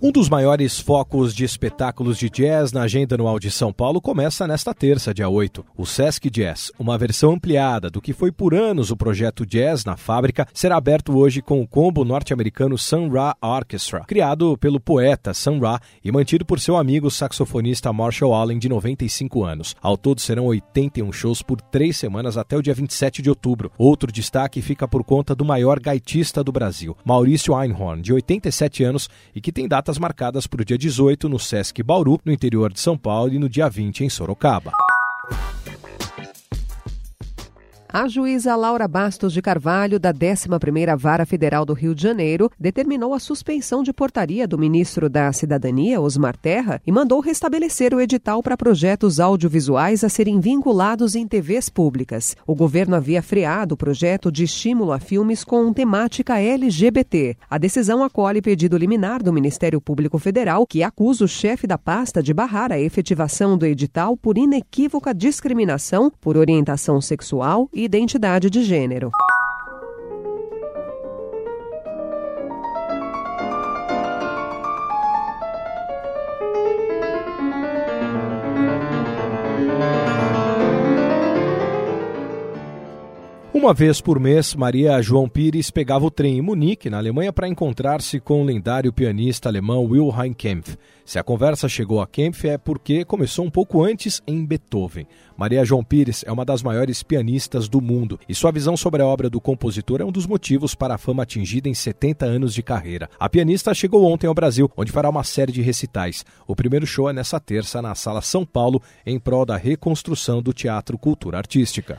Um dos maiores focos de espetáculos de jazz na agenda anual de São Paulo começa nesta terça, dia 8. O Sesc Jazz, uma versão ampliada do que foi por anos o projeto Jazz na fábrica, será aberto hoje com o combo norte-americano Sun Ra Orchestra, criado pelo poeta Sun Ra e mantido por seu amigo saxofonista Marshall Allen, de 95 anos. Ao todo serão 81 shows por três semanas até o dia 27 de outubro. Outro destaque fica por conta do maior gaitista do Brasil, Maurício Einhorn, de 87 anos e que tem datas marcadas para o dia 18 no Sesc Bauru, no interior de São Paulo, e no dia 20 em Sorocaba. A juíza Laura Bastos de Carvalho, da 11ª Vara Federal do Rio de Janeiro, determinou a suspensão de portaria do ministro da Cidadania, Osmar Terra, e mandou restabelecer o edital para projetos audiovisuais a serem vinculados em TVs públicas. O governo havia freado o projeto de estímulo a filmes com temática LGBT. A decisão acolhe pedido liminar do Ministério Público Federal, que acusa o chefe da pasta de barrar a efetivação do edital por inequívoca discriminação por orientação sexual e identidade de gênero. Uma vez por mês, Maria João Pires pegava o trem em Munique, na Alemanha, para encontrar-se com o lendário pianista alemão Wilhelm Kempf. Se a conversa chegou a Kempf é porque começou um pouco antes em Beethoven. Maria João Pires é uma das maiores pianistas do mundo e sua visão sobre a obra do compositor é um dos motivos para a fama atingida em 70 anos de carreira. A pianista chegou ontem ao Brasil, onde fará uma série de recitais. O primeiro show é nessa terça na Sala São Paulo, em prol da reconstrução do Teatro Cultura Artística.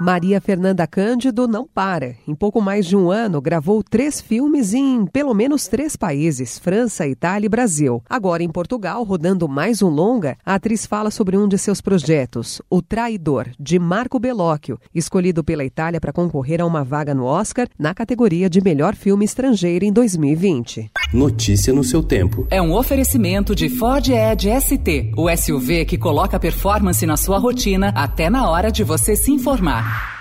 Maria Fernanda Cândido não para. Em pouco mais de um ano, gravou três filmes em pelo menos três países: França, Itália e Brasil. Agora, em Portugal, rodando mais um longa, a atriz fala sobre um de seus projetos, O Traidor, de Marco Bellocchio, escolhido pela Itália para concorrer a uma vaga no Oscar na categoria de melhor filme estrangeiro em 2020. Notícia no seu tempo. É um oferecimento de Ford Edge ST, o SUV que coloca performance na sua rotina até na hora de você se informar. Yeah.